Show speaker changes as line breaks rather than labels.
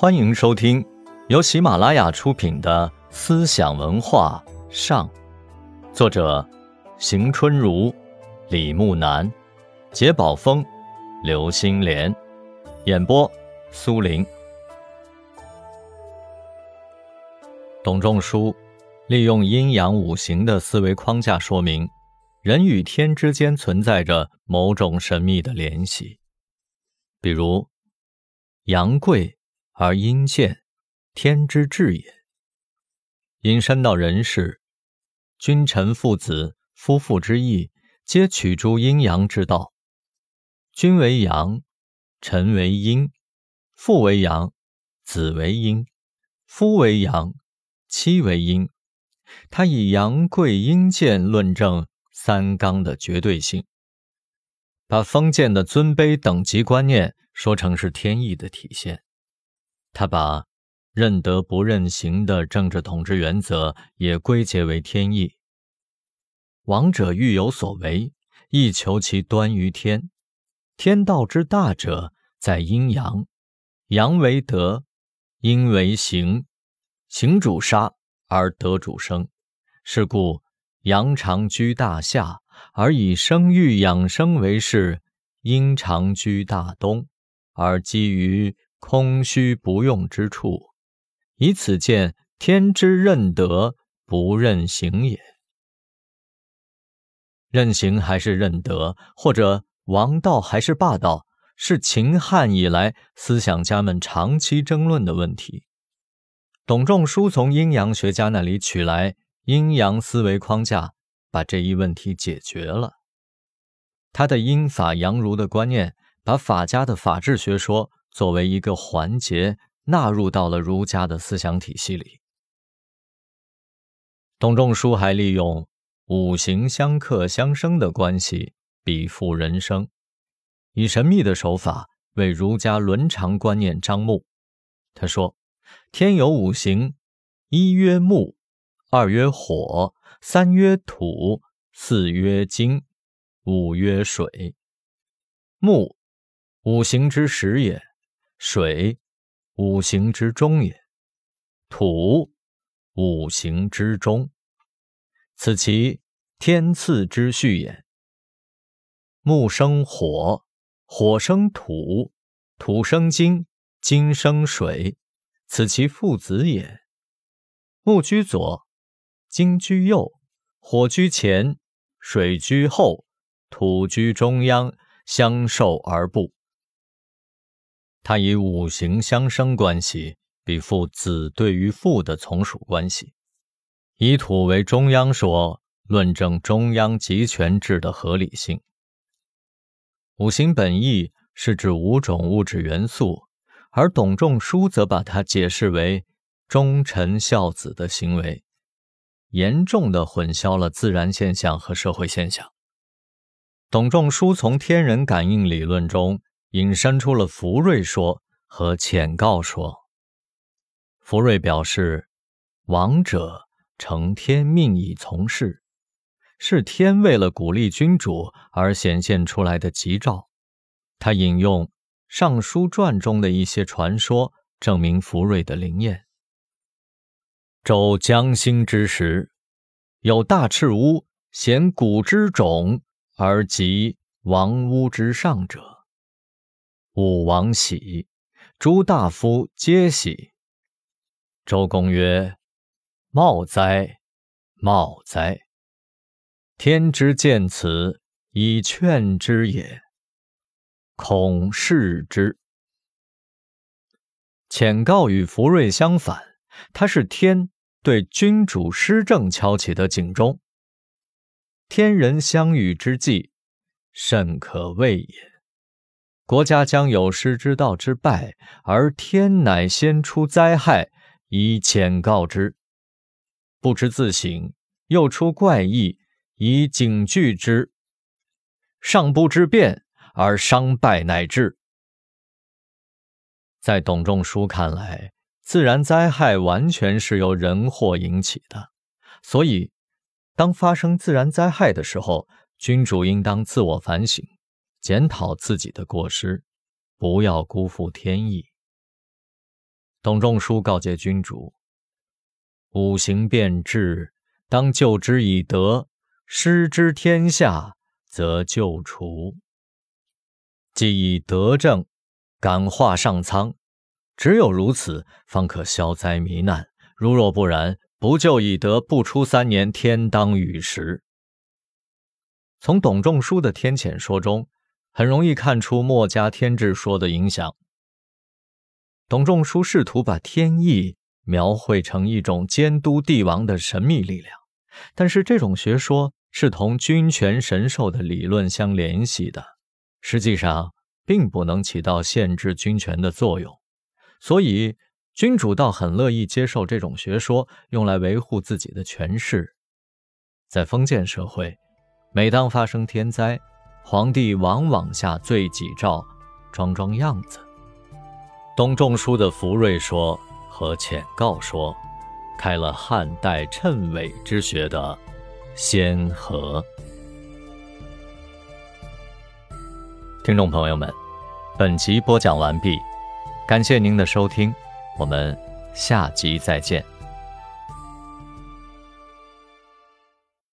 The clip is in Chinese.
欢迎收听由喜马拉雅出品的《思想文化上》，作者邢春如、李木南、杰宝峰、刘星莲，演播苏林。董仲舒利用阴阳五行的思维框架，说明人与天之间存在着某种神秘的联系，比如阳贵。而阴见，天之至也。引申到人世，君臣父子、夫妇之义，皆取诸阴阳之道。君为阳，臣为阴；父为阳，子为阴；夫为阳，妻为阴。他以阳贵阴贱论证三纲的绝对性，把封建的尊卑等级观念说成是天意的体现。他把认德不认行的政治统治原则也归结为天意。王者欲有所为，亦求其端于天。天道之大者，在阴阳。阳为德，阴为行。行主杀，而德主生。是故阳常居大夏，而以生育养生为事；阴常居大东，而基于。空虚不用之处，以此见天之任德不任行也。任行还是任德，或者王道还是霸道，是秦汉以来思想家们长期争论的问题。董仲舒从阴阳学家那里取来阴阳思维框架，把这一问题解决了。他的阴法阳儒的观念，把法家的法治学说。作为一个环节，纳入到了儒家的思想体系里。董仲舒还利用五行相克相生的关系，比附人生，以神秘的手法为儒家伦常观念张目。他说：“天有五行，一曰木，二曰火，三曰土，四曰金，五曰水。木，五行之始也。”水，五行之中也；土，五行之中，此其天赐之序也。木生火，火生土，土生金，金生水，此其父子也。木居左，金居右，火居前，水居后，土居中央，相受而不。他以五行相生关系比附子对于父的从属关系，以土为中央说，论证中央集权制的合理性。五行本意是指五种物质元素，而董仲舒则把它解释为忠臣孝子的行为，严重的混淆了自然现象和社会现象。董仲舒从天人感应理论中。引申出了福瑞说和浅告说。福瑞表示，王者承天命以从事，是天为了鼓励君主而显现出来的吉兆。他引用《尚书传》中的一些传说，证明福瑞的灵验。周将兴之时，有大赤乌衔谷之种而及王屋之上者。武王喜，诸大夫皆喜。周公曰：“茂哉，茂哉！天之见此，以劝之也。恐视之。”浅告与福瑞相反，他是天对君主施政敲起的警钟。天人相遇之际，甚可畏也。国家将有失之道之败，而天乃先出灾害以浅告之，不知自省，又出怪异以警惧之，尚不知变而伤败乃至。在董仲舒看来，自然灾害完全是由人祸引起的，所以当发生自然灾害的时候，君主应当自我反省。检讨自己的过失，不要辜负天意。董仲舒告诫君主：“五行变质，当救之以德；失之天下，则救除。既以德政，感化上苍。只有如此，方可消灾弥难。如若不然，不救以德，不出三年，天当雨时。”从董仲舒的天谴说中，很容易看出墨家天志说的影响。董仲舒试图把天意描绘成一种监督帝王的神秘力量，但是这种学说是同君权神授的理论相联系的，实际上并不能起到限制君权的作用。所以，君主倒很乐意接受这种学说，用来维护自己的权势。在封建社会。每当发生天灾，皇帝往往下罪己诏，装装样子。董仲舒的福瑞说和浅告说，开了汉代谶纬之学的先河。听众朋友们，本集播讲完毕，感谢您的收听，我们下集再见。